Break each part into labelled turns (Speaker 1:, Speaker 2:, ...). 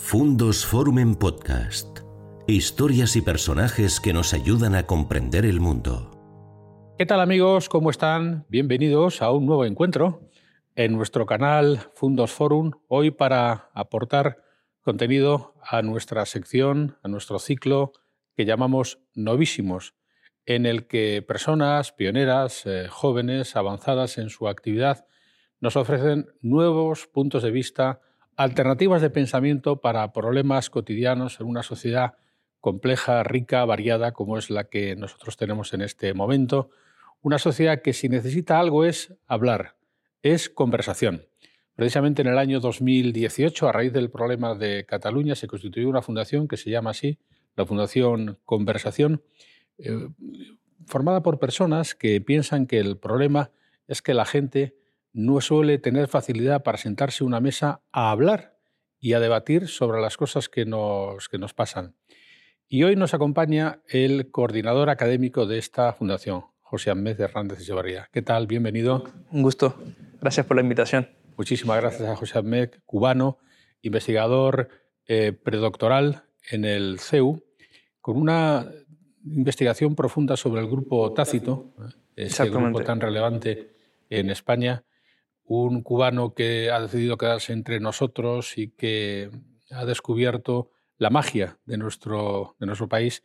Speaker 1: Fundos Forum en Podcast. Historias y personajes que nos ayudan a comprender el mundo.
Speaker 2: ¿Qué tal amigos? ¿Cómo están? Bienvenidos a un nuevo encuentro en nuestro canal Fundos Forum, hoy para aportar contenido a nuestra sección, a nuestro ciclo que llamamos Novísimos, en el que personas pioneras, eh, jóvenes, avanzadas en su actividad, nos ofrecen nuevos puntos de vista alternativas de pensamiento para problemas cotidianos en una sociedad compleja, rica, variada, como es la que nosotros tenemos en este momento. Una sociedad que si necesita algo es hablar, es conversación. Precisamente en el año 2018, a raíz del problema de Cataluña, se constituyó una fundación que se llama así, la Fundación Conversación, eh, formada por personas que piensan que el problema es que la gente no suele tener facilidad para sentarse a una mesa a hablar y a debatir sobre las cosas que nos, que nos pasan. Y hoy nos acompaña el coordinador académico de esta fundación, José Ahmed Hernández Echevarría. ¿Qué tal? Bienvenido.
Speaker 3: Un gusto. Gracias por la invitación.
Speaker 2: Muchísimas gracias a José Ahmed, cubano, investigador eh, predoctoral en el CEU, con una investigación profunda sobre el grupo Tácito, ¿eh? ese grupo tan relevante en España un cubano que ha decidido quedarse entre nosotros y que ha descubierto la magia de nuestro, de nuestro país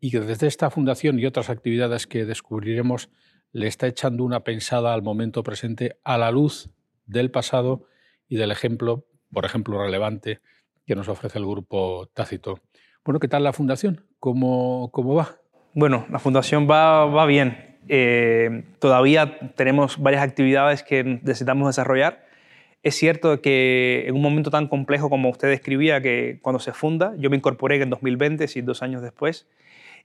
Speaker 2: y que desde esta fundación y otras actividades que descubriremos le está echando una pensada al momento presente a la luz del pasado y del ejemplo, por ejemplo, relevante que nos ofrece el grupo Tácito. Bueno, ¿qué tal la fundación? ¿Cómo, cómo va?
Speaker 3: Bueno, la fundación va, va bien. Eh, todavía tenemos varias actividades que necesitamos desarrollar. Es cierto que en un momento tan complejo como usted describía, que cuando se funda, yo me incorporé en 2020, sí, dos años después,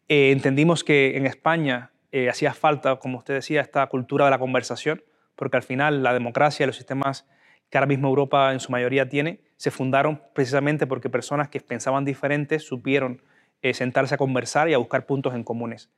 Speaker 3: eh, entendimos que en España eh, hacía falta, como usted decía, esta cultura de la conversación, porque al final la democracia y los sistemas que ahora mismo Europa en su mayoría tiene, se fundaron precisamente porque personas que pensaban diferentes supieron sentarse a conversar y a buscar puntos en comunes.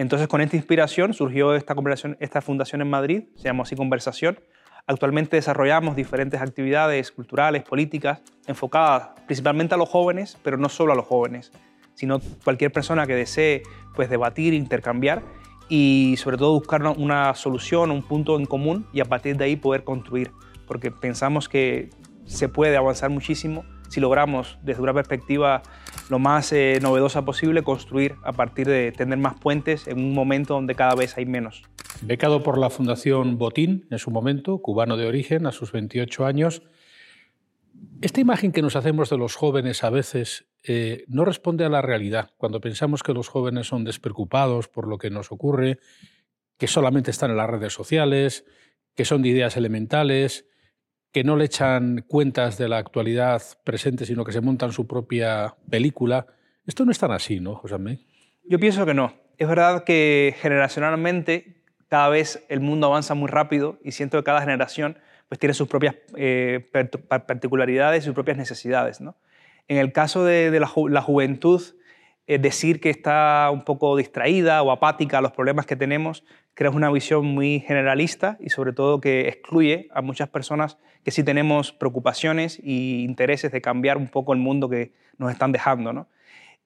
Speaker 3: Entonces, con esta inspiración surgió esta, esta fundación en Madrid, se llama así Conversación. Actualmente desarrollamos diferentes actividades culturales, políticas, enfocadas principalmente a los jóvenes, pero no solo a los jóvenes, sino cualquier persona que desee pues, debatir, intercambiar y sobre todo buscar una solución, un punto en común y a partir de ahí poder construir, porque pensamos que se puede avanzar muchísimo si logramos desde una perspectiva lo más eh, novedosa posible construir a partir de tener más puentes en un momento donde cada vez hay menos.
Speaker 2: Becado por la Fundación Botín en su momento, cubano de origen, a sus 28 años, esta imagen que nos hacemos de los jóvenes a veces eh, no responde a la realidad. Cuando pensamos que los jóvenes son despreocupados por lo que nos ocurre, que solamente están en las redes sociales, que son de ideas elementales, que no le echan cuentas de la actualidad presente, sino que se montan su propia película. Esto no es tan así, ¿no, José
Speaker 3: Yo pienso que no. Es verdad que generacionalmente cada vez el mundo avanza muy rápido y siento que cada generación pues, tiene sus propias eh, particularidades y sus propias necesidades. ¿no? En el caso de, la, juventud, decir que está un poco distraída o apática a los problemas que tenemos, creo que es una visión muy generalista y sobre todo que excluye a muchas personas que sí tenemos preocupaciones e intereses de cambiar un poco el mundo que nos están dejando. ¿no?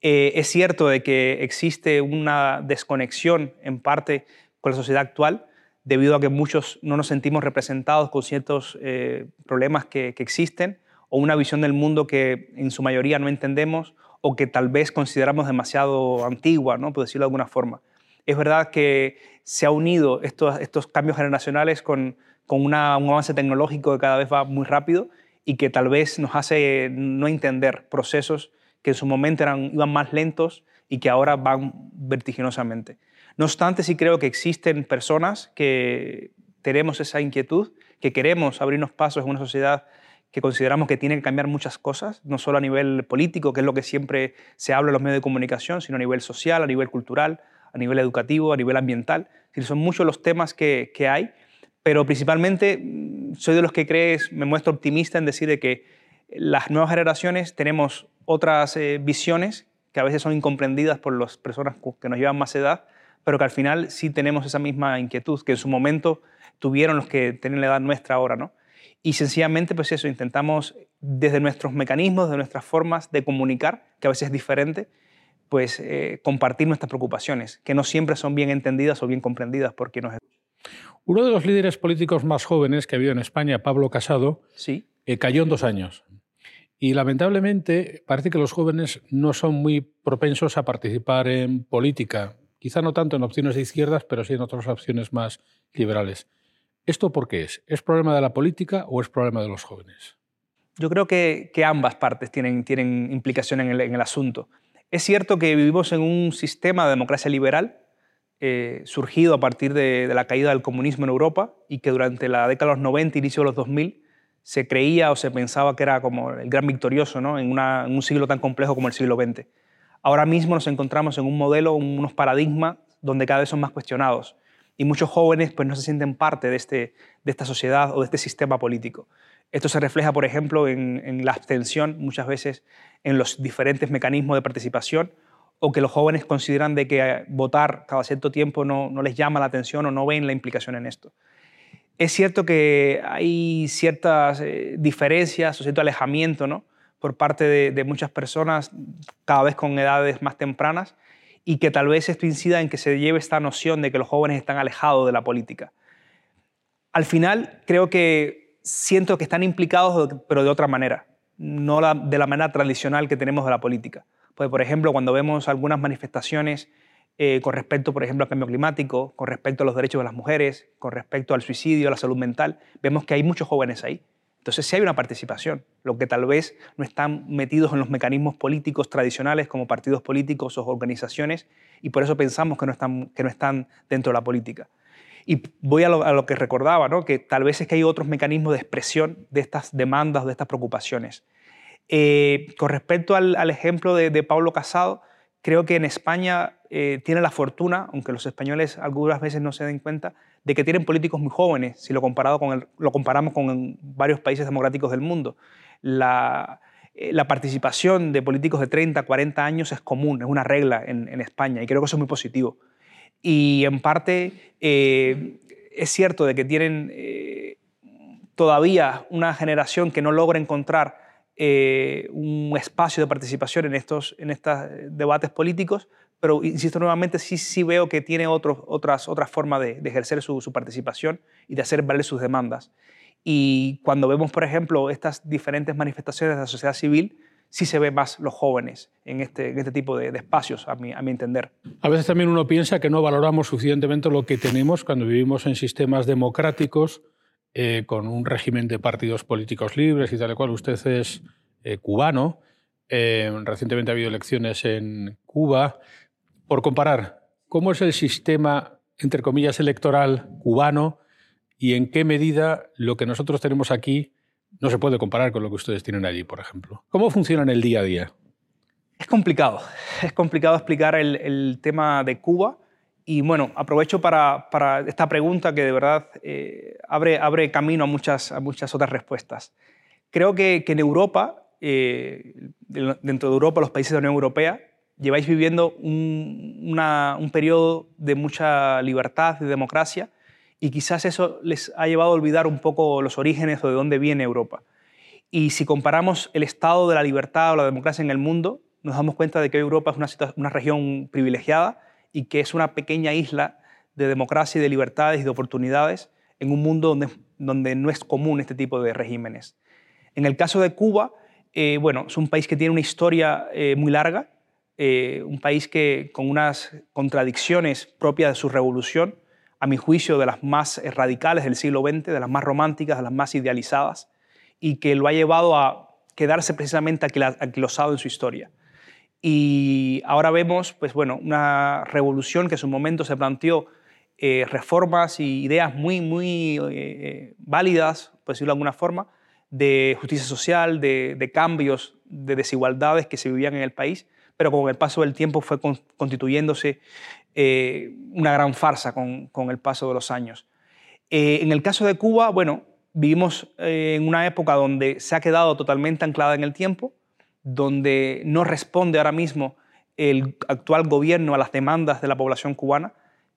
Speaker 3: Eh, es cierto de que existe una desconexión en parte con la sociedad actual debido a que muchos no nos sentimos representados con ciertos eh, problemas que existen o una visión del mundo que en su mayoría no entendemos o que tal vez consideramos demasiado antigua, ¿no? por decirlo de alguna forma. Es verdad que se ha unido estos, cambios generacionales con, con un avance tecnológico que cada vez va muy rápido y que tal vez nos hace no entender procesos que en su momento eran, iban más lentos y que ahora van vertiginosamente. No obstante, sí creo que existen personas que tenemos esa inquietud, que queremos abrirnos pasos en una sociedad que consideramos que tiene que cambiar muchas cosas, no solo a nivel político, que es lo que siempre se habla en los medios de comunicación, sino a nivel social, a nivel cultural, a nivel educativo, a nivel ambiental. son muchos los temas que, hay, pero principalmente mm, soy de los que crees, me muestro optimista en decir de que las nuevas generaciones tenemos otras eh, visiones que a veces son incomprendidas por las personas que nos llevan más edad, pero que al final sí tenemos esa misma inquietud que en su momento tuvieron los que tienen la edad nuestra ahora, ¿no? Y sencillamente, pues eso, intentamos desde nuestros mecanismos, de nuestras formas de comunicar, que a veces es diferente, pues eh, compartir nuestras preocupaciones, que no siempre son bien entendidas o bien comprendidas por quien nos
Speaker 2: Uno de los líderes políticos más jóvenes que ha habido en España, Pablo Casado,
Speaker 3: ¿Sí?
Speaker 2: Eh, cayó en dos años. Y lamentablemente parece que los jóvenes no son muy propensos a participar en política, quizá no tanto en opciones de izquierdas, pero sí en otras opciones más liberales. ¿Esto por qué es? ¿Es problema de la política o es problema de los jóvenes?
Speaker 3: Yo creo que, ambas partes tienen, tienen implicación en el, asunto. Es cierto que vivimos en un sistema de democracia liberal eh, surgido a partir de, la caída del comunismo en Europa y que durante la década de los 90, inicio de los 2000, se creía o se pensaba que era como el gran victorioso ¿no? en, un siglo tan complejo como el siglo XX. Ahora mismo nos encontramos en un modelo, unos paradigmas donde cada vez son más cuestionados y muchos jóvenes pues, no se sienten parte de, este, de esta sociedad o de este sistema político. Esto se refleja, por ejemplo, en, la abstención, muchas veces en los diferentes mecanismos de participación, o que los jóvenes consideran de que votar cada cierto tiempo no, no les llama la atención o no ven la implicación en esto. Es cierto que hay ciertas eh, diferencias o cierto alejamiento ¿no? por parte de, muchas personas, cada vez con edades más tempranas, y que tal vez esto incida en que se lleve esta noción de que los jóvenes están alejados de la política. Al final, creo que siento que están implicados, pero de otra manera, no de la manera tradicional que tenemos de la política. Pues, por ejemplo, cuando vemos algunas manifestaciones eh, con respecto, por ejemplo, al cambio climático, con respecto a los derechos de las mujeres, con respecto al suicidio, a la salud mental, vemos que hay muchos jóvenes ahí. Entonces sí hay una participación, lo que tal vez no están metidos en los mecanismos políticos tradicionales como partidos políticos o organizaciones y por eso pensamos que no están, que no están dentro de la política. Y voy a lo, que recordaba, ¿no? que tal vez es que hay otros mecanismos de expresión de estas demandas, de estas preocupaciones. Eh, con respecto al, ejemplo de, de Pablo Casado, Creo que en España eh, tiene la fortuna, aunque los españoles algunas veces no se den cuenta, de que tienen políticos muy jóvenes, si lo, comparamos con varios países democráticos del mundo. La, eh, participación de políticos de 30, 40 años es común, es una regla en, España y creo que eso es muy positivo. Y en parte eh, es cierto de que tienen todavía una generación que no logra encontrar eh, un espacio de participación en estos, en estos debates políticos, pero insisto nuevamente, sí, sí veo que tiene otros, otras, otras formas de, ejercer su, participación y de hacer valer sus demandas. Y cuando vemos, por ejemplo, estas diferentes manifestaciones de la sociedad civil, sí se ve más los jóvenes en este, en este tipo de, espacios, a mi, a mi entender.
Speaker 2: A veces también uno piensa que no valoramos suficientemente lo que tenemos cuando vivimos en sistemas democráticos eh, con un régimen de partidos políticos libres y tal cual. Usted es eh, cubano. Eh, recientemente ha habido elecciones en Cuba. Por comparar, ¿cómo es el sistema, entre comillas, electoral cubano y en qué medida lo que nosotros tenemos aquí no se puede comparar con lo que ustedes tienen allí, por ejemplo? ¿Cómo funciona en el día a día?
Speaker 3: Es complicado. Es complicado explicar el tema de Cuba y bueno, aprovecho para, esta pregunta que de verdad eh, abre, camino a muchas, a muchas otras respuestas. Creo que, en Europa, eh, dentro de Europa, los países de la Unión Europea, lleváis viviendo un, un periodo de mucha libertad, de democracia, y quizás eso les ha llevado a olvidar un poco los orígenes o de dónde viene Europa. Y si comparamos el estado de la libertad o la democracia en el mundo, nos damos cuenta de que Europa es una, una región privilegiada, y que es una pequeña isla de democracia y de libertades y de oportunidades en un mundo donde, donde no es común este tipo de regímenes. En el caso de Cuba, eh, bueno, es un país que tiene una historia eh, muy larga, eh, un país que con unas contradicciones propias de su revolución, a mi juicio de las más radicales del siglo XX, de las más románticas, de las más idealizadas, y que lo ha llevado a quedarse precisamente aquilosado en su historia. Y ahora vemos, pues bueno, una revolución que en su momento se planteó eh, reformas y ideas muy, muy eh, válidas, por decirlo de alguna forma, de justicia social, de, cambios, de desigualdades que se vivían en el país, pero con el paso del tiempo fue constituyéndose eh, una gran farsa con, con, el paso de los años. en el caso de Cuba, bueno, vivimos en una época donde se ha quedado totalmente anclada en el tiempo, donde no responde ahora mismo el actual gobierno a las demandas de la población cubana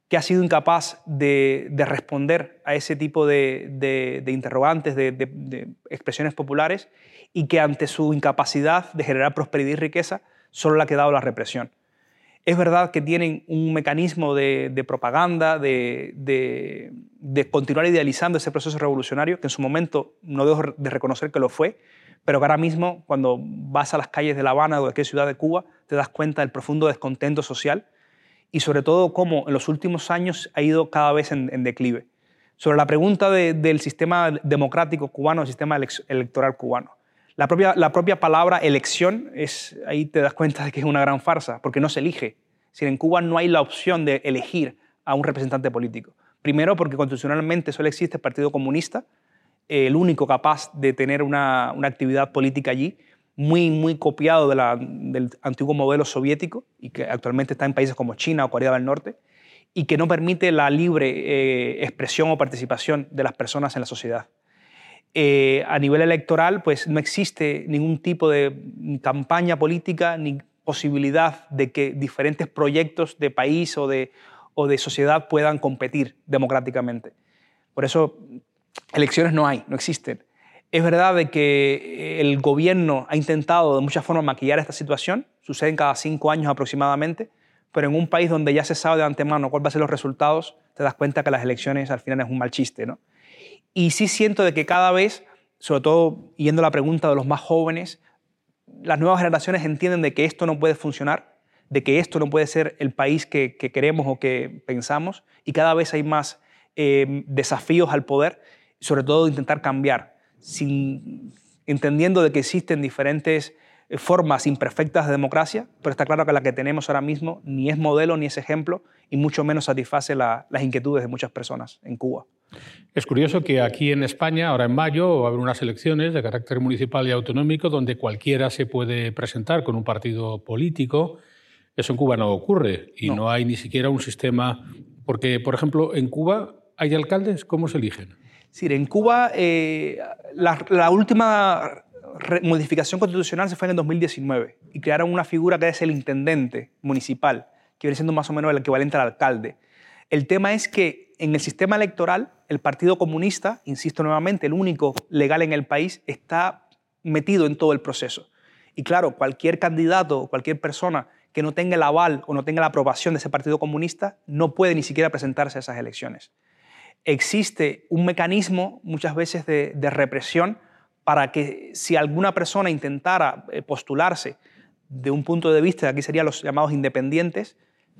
Speaker 3: que ha sido incapaz de, responder a ese tipo de, interrogantes, de, expresiones populares, y que ante su incapacidad de generar prosperidad y riqueza, solo le ha quedado la represión. Es verdad que tienen un mecanismo de, propaganda, de, continuar idealizando ese proceso revolucionario, que en su momento no dejo de reconocer que lo fue, pero que ahora mismo, cuando vas a las calles de La Habana o de cualquier ciudad de Cuba, te das cuenta del profundo descontento social y sobre todo cómo en los últimos años ha ido cada vez en, declive. Sobre la pregunta del sistema democrático cubano, el sistema electoral cubano. La propia, la propia palabra elección, es, ahí te das cuenta de que es una gran farsa, porque no se elige. Si en Cuba no hay la opción de elegir a un representante político. Primero, porque constitucionalmente solo existe el Partido Comunista, el único capaz de tener una, una actividad política allí, muy, muy copiado del antiguo modelo soviético y que actualmente está en países como China o Corea del Norte y que no permite la libre eh, expresión o participación de las personas en la sociedad. Eh, a nivel electoral, pues no existe ningún tipo de campaña política ni posibilidad de que diferentes proyectos de país o de, sociedad puedan competir democráticamente. Por eso, elecciones no hay, no existen. Es verdad de que el gobierno ha intentado de muchas formas maquillar esta situación, suceden cada cinco años aproximadamente, pero en un país donde ya se sabe de antemano cuáles van a ser los resultados, te das cuenta que las elecciones al final es un mal chiste. ¿no? Y sí siento de que cada vez, sobre todo yendo a la pregunta de los más jóvenes, las nuevas generaciones entienden de que esto no puede funcionar, de que esto no puede ser el país que, queremos o que pensamos, y cada vez hay más eh, desafíos al poder, sobre todo intentar cambiar sin, entendiendo de que existen diferentes eh, formas imperfectas de democracia, pero está claro que la que tenemos ahora mismo ni es modelo ni es ejemplo y mucho menos satisface las inquietudes de muchas personas en Cuba.
Speaker 2: Es curioso que aquí en España, ahora en mayo, va a haber unas elecciones de carácter municipal y autonómico donde cualquiera se puede presentar con un partido político. Eso en Cuba no ocurre y no, no hay ni siquiera un sistema, porque, por ejemplo, en Cuba hay alcaldes, ¿cómo se eligen?
Speaker 3: en Cuba eh, la, última modificación constitucional se fue en el 2019 y crearon una figura que es el intendente municipal, que viene siendo más o menos el equivalente al alcalde. El tema es que en el sistema electoral el Partido Comunista, insisto nuevamente, el único legal en el país, está metido en todo el proceso. Y claro, cualquier candidato o cualquier persona que no tenga el aval o no tenga la aprobación de ese Partido Comunista no puede ni siquiera presentarse a esas elecciones existe un mecanismo muchas veces de, represión para que si alguna persona intentara eh, postularse de un punto de vista, aquí serían los llamados independientes,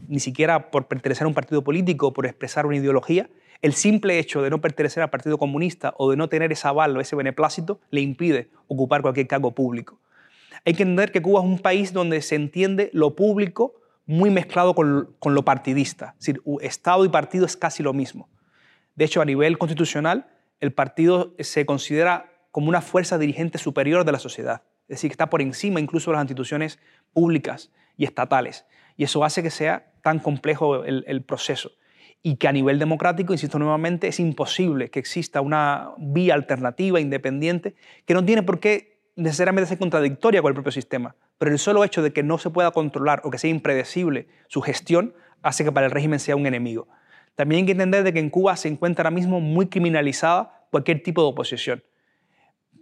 Speaker 3: ni siquiera por pertenecer a un partido político o por expresar una ideología, el simple hecho de no pertenecer al Partido Comunista o de no tener ese aval o ese beneplácito le impide ocupar cualquier cargo público. Hay que entender que Cuba es un país donde se entiende lo público muy mezclado con, con lo partidista. Es decir, Estado y partido es casi lo mismo. De hecho, a nivel constitucional, el partido se considera como una fuerza dirigente superior de la sociedad, es decir, que está por encima incluso de las instituciones públicas y estatales. Y eso hace que sea tan complejo el, proceso. Y que a nivel democrático, insisto nuevamente, es imposible que exista una vía alternativa, independiente, que no tiene por qué necesariamente ser contradictoria con el propio sistema. Pero el solo hecho de que no se pueda controlar o que sea impredecible su gestión hace que para el régimen sea un enemigo. También hay que entender de que en Cuba se encuentra ahora mismo muy criminalizada cualquier tipo de oposición,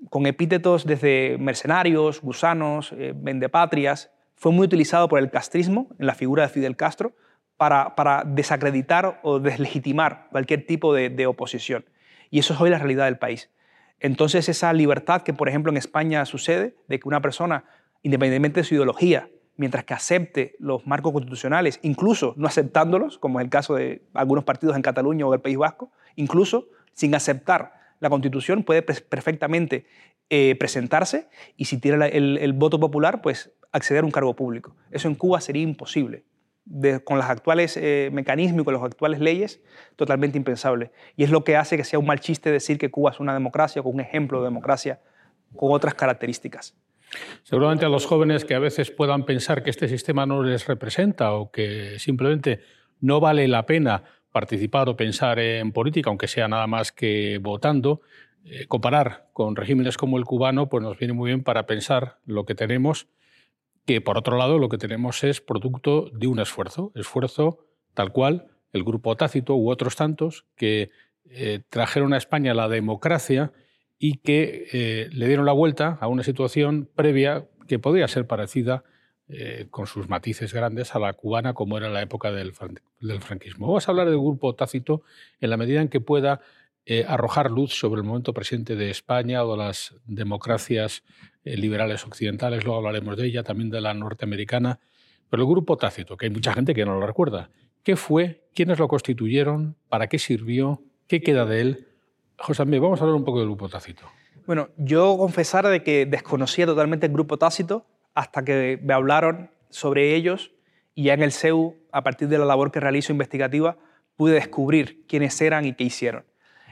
Speaker 3: con epítetos desde mercenarios, gusanos, eh, vendepatrias. Fue muy utilizado por el castrismo en la figura de Fidel Castro para, para desacreditar o deslegitimar cualquier tipo de, oposición. Y eso es hoy la realidad del país. Entonces esa libertad que, por ejemplo, en España sucede, de que una persona, independientemente de su ideología, mientras que acepte los marcos constitucionales, incluso no aceptándolos, como es el caso de algunos partidos en Cataluña o del País Vasco, incluso sin aceptar la Constitución puede perfectamente eh, presentarse y si tiene el, voto popular, pues acceder a un cargo público. Eso en Cuba sería imposible. con los actuales eh, mecanismos y con las actuales leyes, totalmente impensable. Y es lo que hace que sea un mal chiste decir que Cuba es una democracia, con un ejemplo de democracia con otras características.
Speaker 2: Seguramente a los jóvenes que a veces puedan pensar que este sistema no les representa o que simplemente no vale la pena participar o pensar en política, aunque sea nada más que votando, eh, comparar con regímenes como el cubano, pues nos viene muy bien para pensar lo que tenemos, que por otro lado lo que tenemos es producto de un esfuerzo, esfuerzo tal cual el grupo Tácito u otros tantos que eh, trajeron a España la democracia y que eh, le dieron la vuelta a una situación previa que podría ser parecida eh, con sus matices grandes a la cubana como era en la época del, franquismo. Vamos a hablar del grupo Tácito en la medida en que pueda arrojar luz sobre el momento presente de España o las democracias liberales occidentales, luego hablaremos de ella, también de la norteamericana, pero el grupo Tácito, que hay mucha gente que no lo recuerda, ¿qué fue? ¿Quiénes lo constituyeron? ¿Para qué sirvió? ¿Qué queda de él? José Andrés, vamos a hablar un poco del grupo Tácito.
Speaker 3: Bueno, yo confesar de que desconocía totalmente el grupo Tácito hasta que me hablaron sobre ellos y ya en el CEU, a partir de la labor que realizo investigativa, pude descubrir quiénes eran y qué hicieron.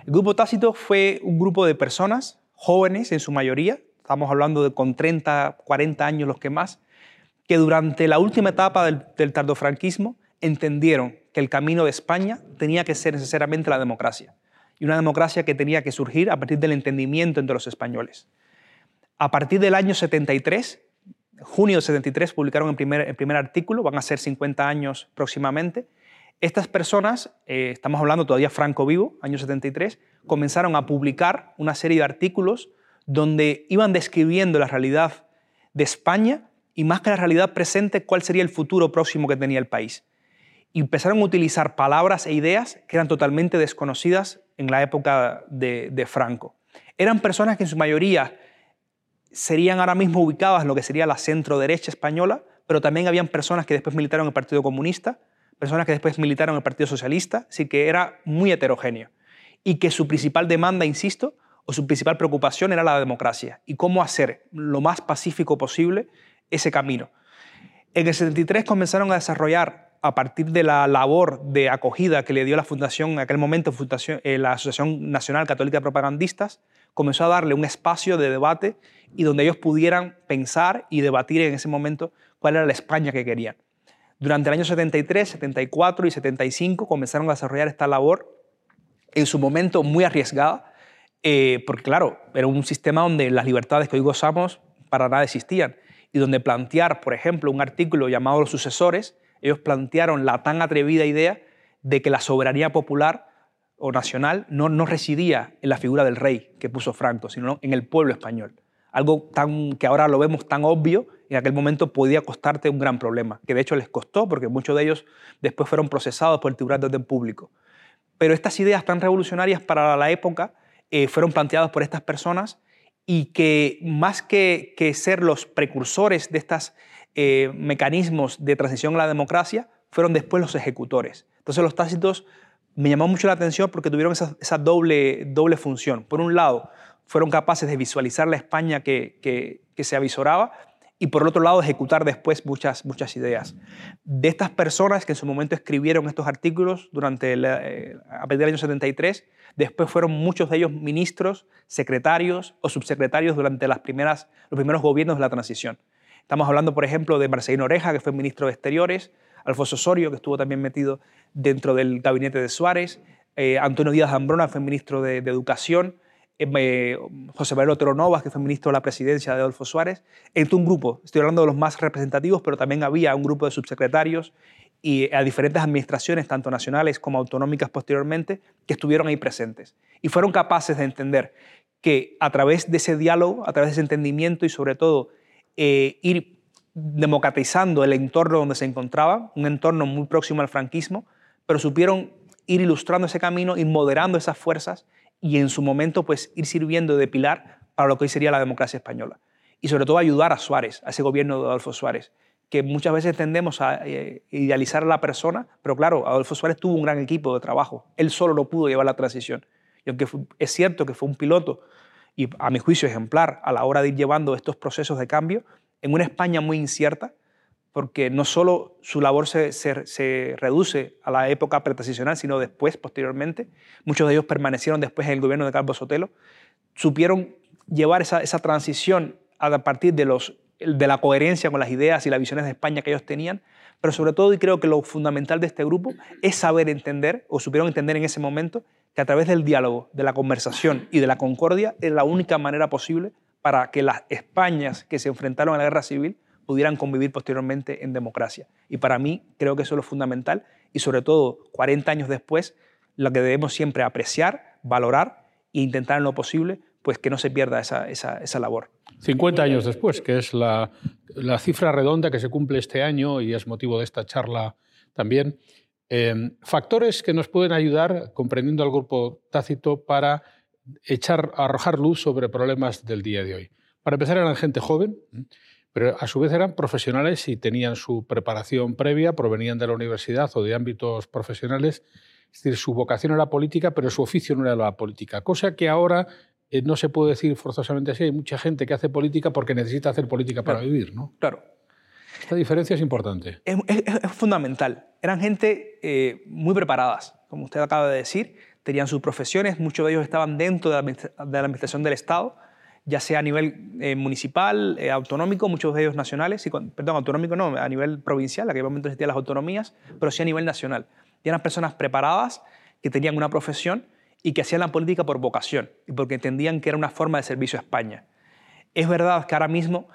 Speaker 3: El grupo Tácito fue un grupo de personas, jóvenes en su mayoría, estamos hablando de con 30, 40 años los que más, que durante la última etapa del, del tardofranquismo entendieron que el camino de España tenía que ser necesariamente la democracia. Y una democracia que tenía que surgir a partir del entendimiento entre los españoles. A partir del año 73, junio de 73, publicaron el primer, el primer artículo, van a ser 50 años próximamente. Estas personas, eh, estamos hablando todavía Franco vivo, año 73, comenzaron a publicar una serie de artículos donde iban describiendo la realidad de España y más que la realidad presente, cuál sería el futuro próximo que tenía el país y empezaron a utilizar palabras e ideas que eran totalmente desconocidas en la época de, Franco. Eran personas que en su mayoría serían ahora mismo ubicadas en lo que sería la centro-derecha española, pero también habían personas que después militaron en el Partido Comunista, personas que después militaron en el Partido Socialista, así que era muy heterogéneo. Y que su principal demanda, insisto, o su principal preocupación era la democracia y cómo hacer lo más pacífico posible ese camino. En el 73 comenzaron a desarrollar a partir de la labor de acogida que le dio la fundación, en aquel momento fundación, eh, la Asociación Nacional Católica de Propagandistas, comenzó a darle un espacio de debate y donde ellos pudieran pensar y debatir en ese momento cuál era la España que querían. Durante el año 73, 74 y 75 comenzaron a desarrollar esta labor en su momento muy arriesgada, eh, porque claro, era un sistema donde las libertades que hoy gozamos para nada existían y donde plantear, por ejemplo, un artículo llamado Los sucesores, ellos plantearon la tan atrevida idea de que la soberanía popular o nacional no, residía en la figura del rey que puso Franco, sino en el pueblo español. Algo tan, que ahora lo vemos tan obvio, en aquel momento podía costarte un gran problema, que de hecho les costó porque muchos de ellos después fueron procesados por el Tribunal de Orden Público. Pero estas ideas tan revolucionarias para la época eh, fueron planteadas por estas personas y que más que, ser los precursores de estas eh, mecanismos de transición a la democracia fueron después los ejecutores. Entonces los tácitos me llamó mucho la atención porque tuvieron esa, doble, doble función. Por un lado, fueron capaces de visualizar la España que, se avisoraba y por otro lado ejecutar después muchas, muchas ideas. De estas personas que en su momento escribieron estos artículos durante eh, a partir del año 73, después fueron muchos de ellos ministros, secretarios o subsecretarios durante las primeras, los primeros gobiernos de la transición. Estamos hablando, por ejemplo, de Marcelino Oreja, que fue ministro de Exteriores, Alfonso Osorio, que estuvo también metido dentro del gabinete de Suárez, eh, Antonio Díaz Ambrona, fue ministro de, Educación, eh, José Manuel Otero Novas, que fue ministro de la presidencia de Adolfo Suárez, entre un grupo, estoy hablando de los más representativos, pero también había un grupo de subsecretarios y a diferentes administraciones, tanto nacionales como autonómicas posteriormente, que estuvieron ahí presentes. Y fueron capaces de entender que a través de ese diálogo, a través de ese entendimiento y sobre todo eh, ir democratizando el entorno donde se encontraban, un entorno muy próximo al franquismo, pero supieron ir ilustrando ese camino, ir moderando esas fuerzas y en su momento pues ir sirviendo de pilar para lo que hoy sería la democracia española. Y sobre todo ayudar a Suárez, a ese gobierno de Adolfo Suárez, que muchas veces tendemos a eh, idealizar a la persona, pero claro, Adolfo Suárez tuvo un gran equipo de trabajo, él solo no pudo llevar la transición. Y aunque es cierto que fue un piloto y a mi juicio ejemplar a la hora de ir llevando estos procesos de cambio en una España muy incierta, porque no solo su labor se, se, reduce a la época pretransicional, sino después, posteriormente. Muchos de ellos permanecieron después en el gobierno de Carlos Sotelo. Supieron llevar esa, esa transición a partir de, los, de la coherencia con las ideas y las visiones de España que ellos tenían, pero sobre todo, y creo que lo fundamental de este grupo, es saber entender, o supieron entender en ese momento, que a través del diálogo, de la conversación y de la concordia es la única manera posible para que las Españas que se enfrentaron a la guerra civil pudieran convivir posteriormente en democracia. Y para mí creo que eso es lo fundamental y sobre todo 40 años después, lo que debemos siempre apreciar, valorar e intentar en lo posible pues que no se pierda esa, esa, labor.
Speaker 2: 50 años después, que es la, la, cifra redonda que se cumple este año y es motivo de esta charla también. Em, factores que nos pueden ayudar, comprendiendo al grupo tácito, para echar, arrojar luz sobre problemas del día de hoy. Para empezar, eran gente joven, pero a su vez eran profesionales y tenían su preparación previa, provenían de la universidad o de ámbitos profesionales. Es decir, su vocación era política, pero su oficio no era la política, cosa que ahora eh, no se puede decir forzosamente así. Hay mucha gente que hace política porque necesita hacer política para vivir, ¿no?
Speaker 3: Claro.
Speaker 2: Esta diferencia es importante.
Speaker 3: Es, fundamental. Eran gente eh, muy preparadas, como usted acaba de decir, tenían sus profesiones, muchos de ellos estaban dentro de la, administración del Estado, ya sea a nivel eh, municipal, autonómico, muchos de ellos nacionales, y perdón, autonómico no, a nivel provincial, aquel momento existían las autonomías, pero sí a nivel nacional. Y eran personas preparadas que tenían una profesión y que hacían la política por vocación y porque entendían que era una forma de servicio a España. Es verdad que ahora mismo,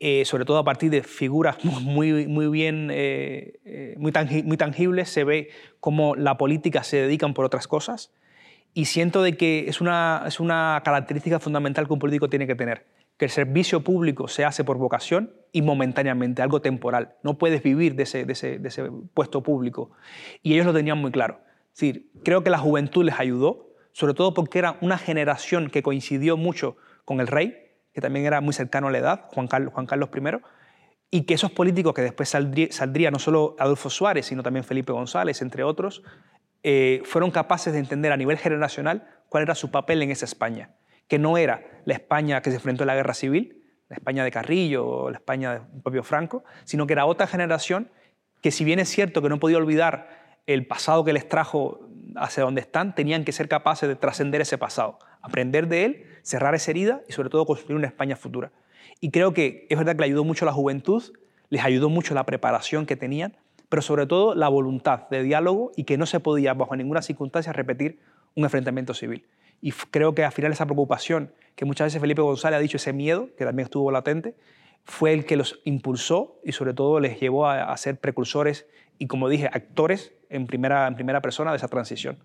Speaker 3: eh, sobre todo a partir de figuras muy, muy bien, eh, eh, muy, muy tangibles, se ve cómo la política se dedican por otras cosas y siento de que es una, es una característica fundamental que un político tiene que tener, que el servicio público se hace por vocación y momentáneamente, algo temporal. No puedes vivir de ese, de ese, de ese puesto público. Y ellos lo tenían muy claro. Es decir, creo que la juventud les ayudó, sobre todo porque era una generación que coincidió mucho con el rey, que también era muy cercano a la edad, Juan Carlos, Juan Carlos I, y que esos políticos que después saldría, no solo Adolfo Suárez, sino también Felipe González, entre otros, eh, fueron capaces de entender a nivel generacional cuál era su papel en esa España, que no era la España que se enfrentó a la guerra civil, la España de Carrillo o la España del propio Franco, sino que era otra generación que si bien es cierto que no podía olvidar el pasado que les trajo hacia donde están, tenían que ser capaces de trascender ese pasado, aprender de él, cerrar esa herida y sobre todo construir una España futura. Y creo que es verdad que le ayudó mucho la juventud, les ayudó mucho la preparación que tenían, pero sobre todo la voluntad de diálogo y que no se podía bajo ninguna circunstancia repetir un enfrentamiento civil. Y creo que al final esa preocupación que muchas veces Felipe González ha dicho, ese miedo, que también estuvo latente, fue el que los impulsó y sobre todo les llevó a, a ser precursores y, como dije, actores en primera, en primera persona de esa transición.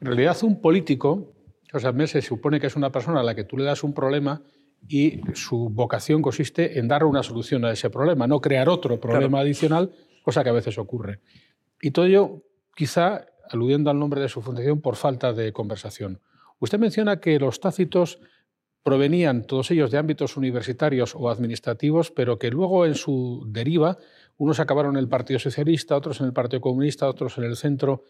Speaker 2: En realidad, un político, o sea, se supone que es una persona a la que tú le das un problema y su vocación consiste en dar una solución a ese problema, no crear otro problema adicional, cosa que a veces ocurre. Y todo ello, quizá aludiendo al nombre de su fundación, por falta de conversación. Usted menciona que los tácitos provenían todos ellos de ámbitos universitarios o administrativos, pero que luego en su deriva unos acabaron en el Partido Socialista, otros en el Partido Comunista, otros en el centro.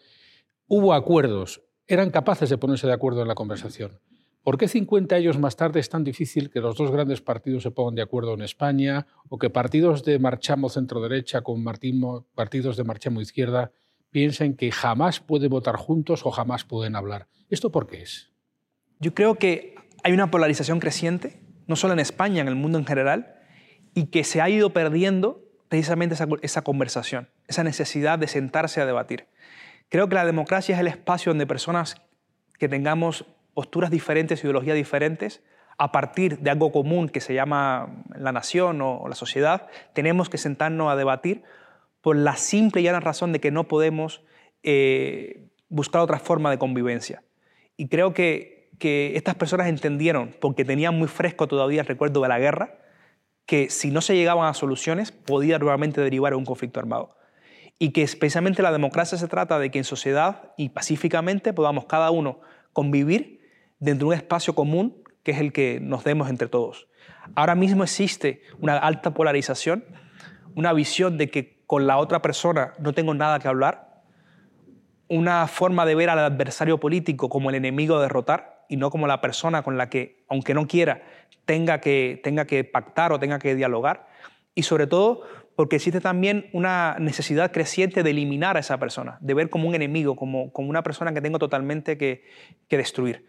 Speaker 2: Hubo acuerdos, eran capaces de ponerse de acuerdo en la conversación. ¿Por qué 50 años más tarde es tan difícil que los dos grandes partidos se pongan de acuerdo en España o que partidos de marchamo centro-derecha con partidos de marchamo izquierda piensen que jamás pueden votar juntos o jamás pueden hablar? ¿Esto por qué es?
Speaker 3: Yo creo que hay una polarización creciente, no solo en España, en el mundo en general, y que se ha ido perdiendo precisamente esa, conversación, esa necesidad de sentarse a debatir. Creo que la democracia es el espacio donde personas que tengamos posturas diferentes, ideologías diferentes, a partir de algo común que se llama la nación o, la sociedad, tenemos que sentarnos a debatir por la simple y llana razón de que no podemos eh, buscar otra forma de convivencia. Y creo que, que estas personas entendieron, porque tenían muy fresco todavía el recuerdo de la guerra, que si no se llegaban a soluciones podía nuevamente derivar a un conflicto armado. Y que especialmente la democracia se trata de que en sociedad y pacíficamente podamos cada uno convivir dentro de un espacio común que es el que nos demos entre todos. Ahora mismo existe una alta polarización, una visión de que con la otra persona no tengo nada que hablar, una forma de ver al adversario político como el enemigo a derrotar y no como la persona con la que, aunque no quiera, tenga que, tenga que pactar o tenga que dialogar. Y sobre todo porque existe también una necesidad creciente de eliminar a esa persona, de ver como un enemigo, como, como una persona que tengo totalmente que, que destruir.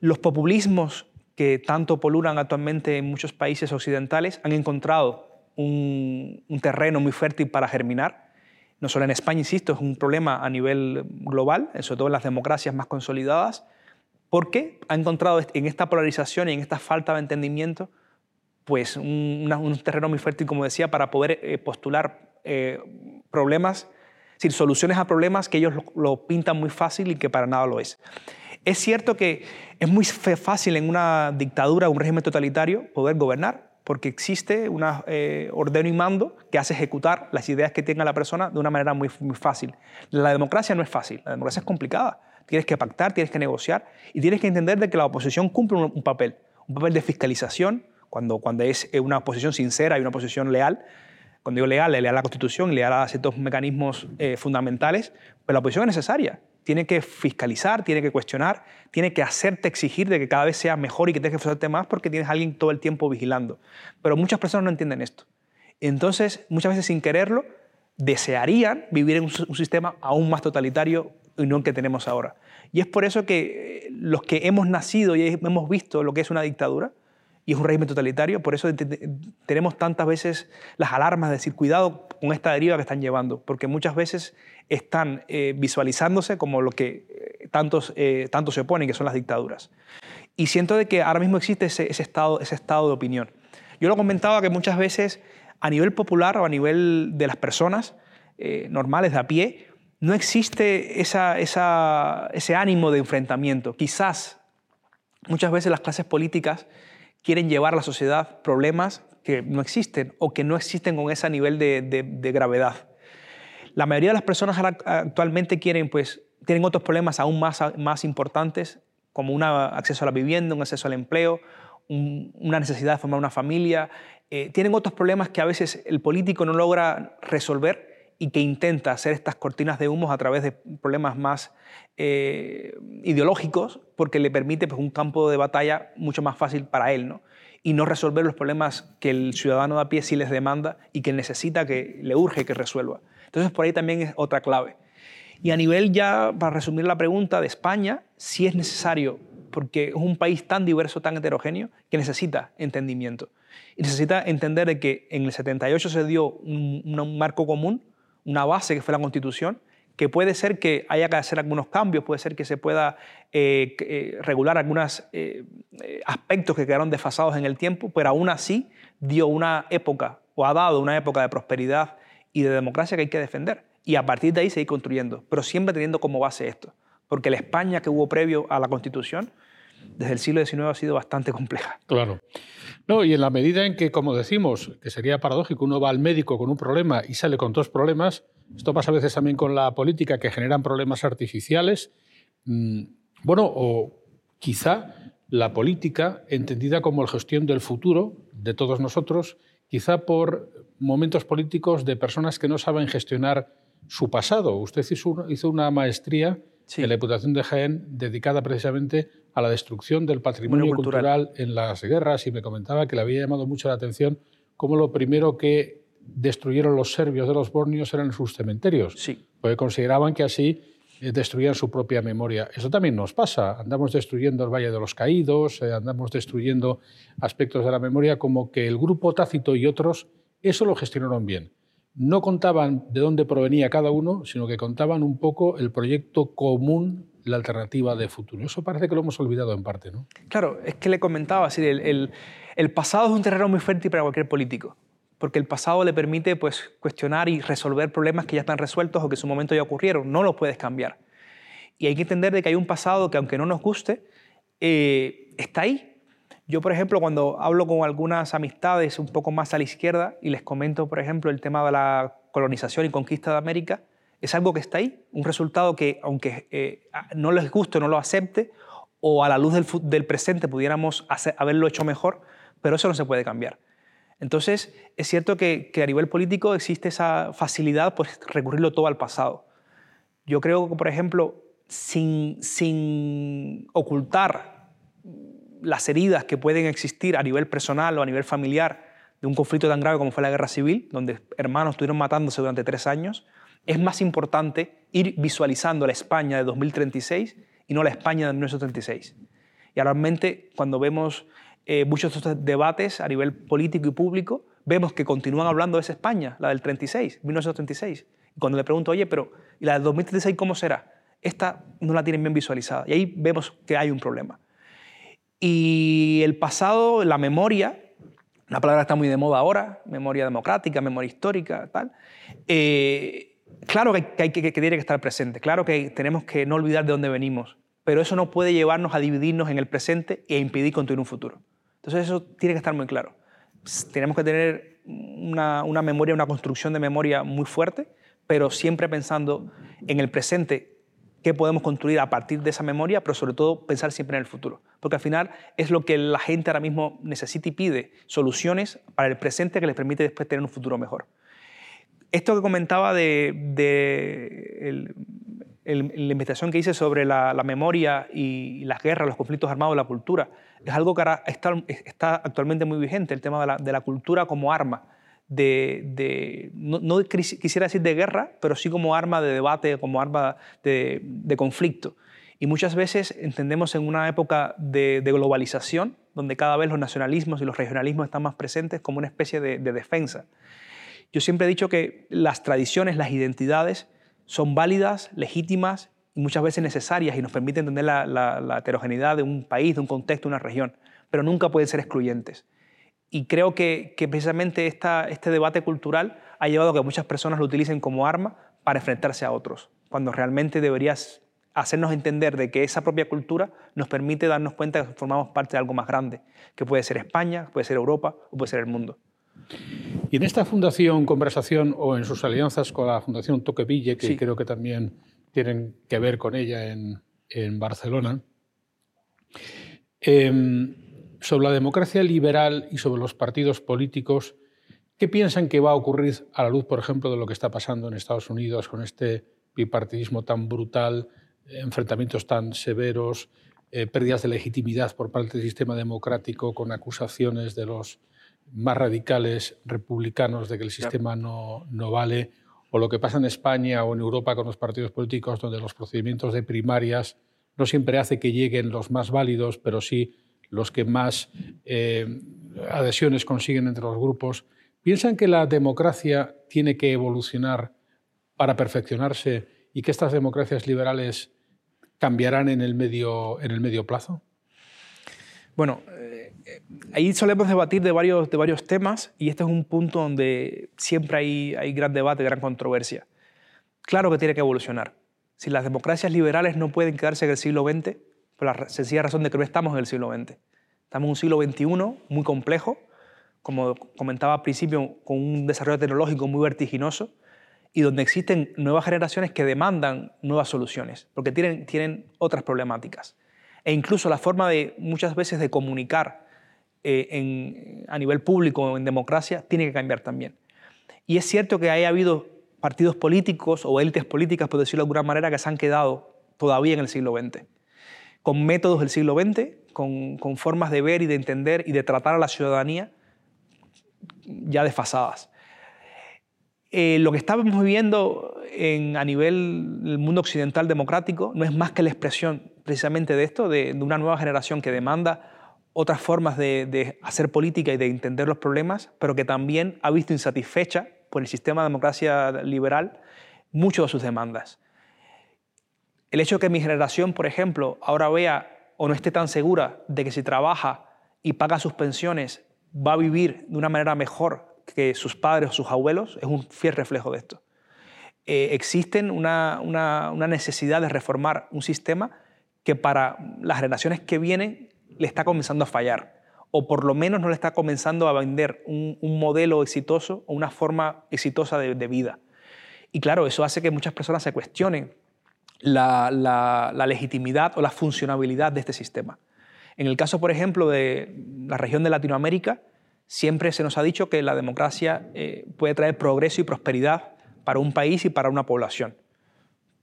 Speaker 3: Los populismos que tanto polulan actualmente en muchos países occidentales han encontrado un, un, terreno muy fértil para germinar. No solo en España, insisto, es un problema a nivel global, sobre todo en las democracias más consolidadas, porque ha encontrado en esta polarización y en esta falta de entendimiento pues un, terreno muy fértil, como decía, para poder eh, postular eh, problemas decir, soluciones a problemas que ellos lo, pintan muy fácil y que para nada lo es. Es cierto que es muy fácil en una dictadura, un régimen totalitario, poder gobernar, porque existe un eh, orden y mando que hace ejecutar las ideas que tenga la persona de una manera muy, muy fácil. La democracia no es fácil, la democracia es complicada. Tienes que pactar, tienes que negociar y tienes que entender de que la oposición cumple un, papel, un papel de fiscalización, cuando, cuando es una oposición sincera y una oposición leal, cuando digo leal, leal a la Constitución, leal a ciertos mecanismos eh, fundamentales, pero la oposición es necesaria. Tiene que fiscalizar, tiene que cuestionar, tiene que hacerte exigir de que cada vez sea mejor y que tengas que esforzarte más porque tienes a alguien todo el tiempo vigilando. Pero muchas personas no entienden esto. Entonces, muchas veces sin quererlo, desearían vivir en un, sistema aún más totalitario el que tenemos ahora. Y es por eso que eh, los que hemos nacido y hemos visto lo que es una dictadura, y es un régimen totalitario, por eso tenemos tantas veces las alarmas de decir cuidado con esta deriva que están llevando, porque muchas veces están eh, visualizándose como lo que eh, tantos, tanto se oponen, que son las dictaduras. Y siento de que ahora mismo existe ese, estado, ese estado de opinión. Yo lo comentaba que muchas veces a nivel popular o a nivel de las personas normales de a pie, no existe ese ánimo de enfrentamiento. Quizás muchas veces las clases políticas quieren llevar a la sociedad problemas que no existen o que no existen con ese nivel de, gravedad. La mayoría de las personas actualmente quieren, pues, tienen otros problemas aún más, más importantes, como un acceso a la vivienda, un acceso al empleo, una necesidad de formar una familia. Eh, tienen otros problemas que a veces el político no logra resolver y que intenta hacer estas cortinas de humos a través de problemas más eh, ideológicos, porque le permite pues, un campo de batalla mucho más fácil para él, ¿no? y no resolver los problemas que el ciudadano de a pie sí les demanda y que necesita, que le urge que resuelva. Entonces, por ahí también es otra clave. Y a nivel ya, para resumir la pregunta, de España, sí es necesario, porque es un país tan diverso, tan heterogéneo, que necesita entendimiento. Y necesita entender de que en el 78 se dio un marco común, una base que fue la Constitución, que puede ser que haya que hacer algunos cambios, puede ser que se pueda eh, eh, regular algunos eh, aspectos que quedaron desfasados en el tiempo, pero aún así dio una época o ha dado una época de prosperidad y de democracia que hay que defender. Y a partir de ahí seguir construyendo, pero siempre teniendo como base esto. Porque la España que hubo previo a la Constitución, desde el siglo XIX ha sido bastante compleja.
Speaker 2: Claro. No, y en la medida en que, como decimos, que sería paradójico, uno va al médico con un problema y sale con dos problemas, esto pasa a veces también con la política, que generan problemas artificiales. Mm, bueno, o quizá la política, entendida como la gestión del futuro de todos nosotros, quizá por momentos políticos de personas que no saben gestionar su pasado. Usted hizo una maestría en la Diputación de Jaén dedicada precisamente a la destrucción del patrimonio cultural. en las guerras y me comentaba que le había llamado mucho la atención cómo lo primero que destruyeron los serbios de los bornios eran sus cementerios,
Speaker 3: sí.
Speaker 2: porque consideraban que así eh, destruían su propia memoria. Eso también nos pasa. Andamos destruyendo el Valle de los Caídos, eh, andamos destruyendo aspectos de la memoria como que el grupo Tácito y otros eso lo gestionaron bien no contaban de dónde provenía cada uno, sino que contaban un poco el proyecto común, la alternativa de futuro. Eso parece que lo hemos olvidado en parte, ¿no?
Speaker 3: Claro, es que le comentaba, así, el, pasado es un terreno muy fértil para cualquier político, porque el pasado le permite pues, cuestionar y resolver problemas que ya están resueltos o que en su momento ya ocurrieron, no los puedes cambiar. Y hay que entender de que hay un pasado que aunque no nos guste, eh, está ahí, yo, por ejemplo, cuando hablo con algunas amistades un poco más a la izquierda y les comento, por ejemplo, el tema de la colonización y conquista de América, es algo que está ahí, un resultado que, aunque eh, no les guste, no lo acepte, o a la luz del, presente pudiéramos haberlo hecho mejor, pero eso no se puede cambiar. Entonces, es cierto que, a nivel político existe esa facilidad por pues, recurrirlo todo al pasado. Yo creo que, por ejemplo, sin, sin ocultar las heridas que pueden existir a nivel personal o a nivel familiar de un conflicto tan grave como fue la guerra civil, donde hermanos estuvieron matándose durante tres años, es más importante ir visualizando la España de 2036 y no la España de 1936. Y realmente cuando vemos eh, muchos de estos debates a nivel político y público, vemos que continúan hablando de esa España, la del 36, 1936. Y cuando le pregunto, oye, pero ¿y la del 2036 cómo será? Esta no la tienen bien visualizada. Y ahí vemos que hay un problema. Y el pasado, la memoria, una palabra que está muy de moda ahora, memoria democrática, memoria histórica, tal, eh, claro que, hay, que, que tiene que estar presente, claro que tenemos que no olvidar de dónde venimos, pero eso no puede llevarnos a dividirnos en el presente e impedir construir un futuro. Entonces eso tiene que estar muy claro. Tenemos que tener una, una memoria, una construcción de memoria muy fuerte, pero siempre pensando en el presente qué podemos construir a partir de esa memoria, pero sobre todo pensar siempre en el futuro. Porque al final es lo que la gente ahora mismo necesita y pide, soluciones para el presente que les permite después tener un futuro mejor. Esto que comentaba de, la investigación que hice sobre la, memoria y las guerras, los conflictos armados, la cultura, es algo que está, está actualmente muy vigente, el tema de la, de la cultura como arma de, no, quisiera decir de guerra, pero sí como arma de debate, como arma de, conflicto. Y muchas veces entendemos en una época de, globalización, donde cada vez los nacionalismos y los regionalismos están más presentes como una especie de, defensa. Yo siempre he dicho que las tradiciones, las identidades son válidas, legítimas y muchas veces necesarias y nos permiten entender la, la heterogeneidad de un país, de un contexto, de una región, pero nunca pueden ser excluyentes. Y creo que, precisamente este debate cultural ha llevado a que muchas personas lo utilicen como arma para enfrentarse a otros, cuando realmente deberías hacernos entender de que esa propia cultura nos permite darnos cuenta que formamos parte de algo más grande, que puede ser España, puede ser Europa o puede ser el mundo.
Speaker 2: Y en esta fundación Conversación o en sus alianzas con la Fundación Toqueville, que creo que también tienen que ver con ella en, Barcelona, em, sobre la democracia liberal y sobre los partidos políticos, ¿qué piensan que va a ocurrir a la luz, por ejemplo, de lo que está pasando en Estados Unidos con este bipartidismo tan brutal, enfrentamientos tan severos, eh, pérdidas de legitimidad por parte del sistema democrático con acusaciones de los más radicales republicanos de que el sistema no, no vale, o lo que pasa en España o en Europa con los partidos políticos, donde los procedimientos de primarias no siempre hace que lleguen los más válidos, pero sí los que más eh, adhesiones consiguen entre los grupos, piensan que la democracia tiene que evolucionar para perfeccionarse y que estas democracias liberales cambiarán en el medio, en el medio plazo?
Speaker 3: Bueno, eh, ahí solemos debatir de varios, de varios temas y este es un punto donde siempre hay, hay gran debate, gran controversia. Claro que tiene que evolucionar. Si las democracias liberales no pueden quedarse en el siglo XX, por la sencilla razón de que no estamos en el siglo XX. Estamos en un siglo XXI muy complejo, como comentaba al principio, con un desarrollo tecnológico muy vertiginoso y donde existen nuevas generaciones que demandan nuevas soluciones, porque tienen, tienen otras problemáticas. E incluso la forma de muchas veces de comunicar eh, a nivel público en democracia tiene que cambiar también. Y es cierto que haya habido partidos políticos o élites políticas, por decirlo de alguna manera, que se han quedado todavía en el siglo XX con métodos del siglo XX, con, formas de ver y de entender y de tratar a la ciudadanía ya desfasadas. Eh, lo que estamos viviendo en, a nivel del mundo occidental democrático no es más que la expresión precisamente de esto, de, una nueva generación que demanda otras formas de, de, hacer política y de entender los problemas, pero que también ha visto insatisfecha por el sistema de democracia liberal muchas de sus demandas. El hecho de que mi generación, por ejemplo, ahora vea o no esté tan segura de que si trabaja y paga sus pensiones va a vivir de una manera mejor que sus padres o sus abuelos, es un fiel reflejo de esto. Eh, existe una, necesidad de reformar un sistema que para las generaciones que vienen le está comenzando a fallar, o por lo menos no le está comenzando a vender un, modelo exitoso o una forma exitosa de vida. Y claro, eso hace que muchas personas se cuestionen la, legitimidad o la funcionabilidad de este sistema. En el caso, por ejemplo, de la región de Latinoamérica, siempre se nos ha dicho que la democracia eh, puede traer progreso y prosperidad para un país y para una población.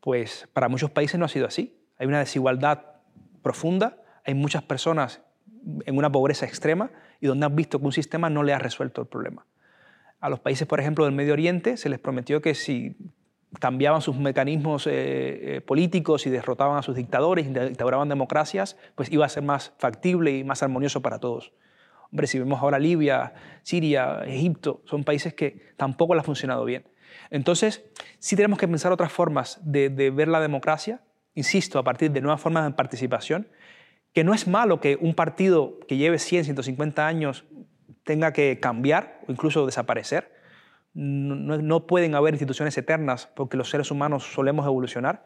Speaker 3: Pues para muchos países no ha sido así. Hay una desigualdad profunda, hay muchas personas en una pobreza extrema y donde han visto que un sistema no le ha resuelto el problema. A los países, por ejemplo, del Medio Oriente se les prometió que si cambiaban sus mecanismos eh, eh, políticos y derrotaban a sus dictadores, instauraban democracias, pues iba a ser más factible y más armonioso para todos. Hombre, si vemos ahora Libia, Siria, Egipto, son países que tampoco le ha funcionado bien. Entonces, sí tenemos que pensar otras formas de, de ver la democracia, insisto, a partir de nuevas formas de participación, que no es malo que un partido que lleve 100, 150 años tenga que cambiar o incluso desaparecer, no, pueden haber instituciones eternas porque los seres humanos solemos evolucionar.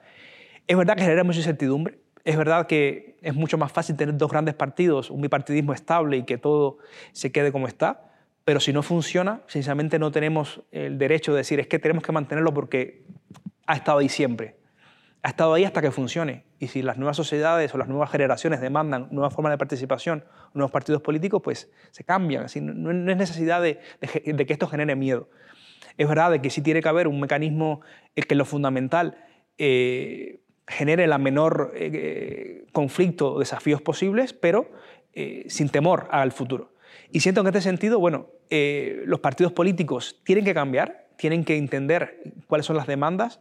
Speaker 3: Es verdad que genera mucha incertidumbre, es verdad que es mucho más fácil tener dos grandes partidos, un bipartidismo estable y que todo se quede como está, pero si no funciona, sinceramente no tenemos el derecho de decir es que tenemos que mantenerlo porque ha estado ahí siempre. Ha estado ahí hasta que funcione. Y si las nuevas sociedades o las nuevas generaciones demandan nuevas formas de participación, nuevos partidos políticos, pues se cambian. Así, no, es necesidad de, que esto genere miedo. Es verdad que sí tiene que haber un mecanismo que lo fundamental eh, genere el menor eh, conflicto o desafíos posibles, pero eh, sin temor al futuro. Y siento que en este sentido, bueno, los partidos políticos tienen que cambiar, tienen que entender cuáles son las demandas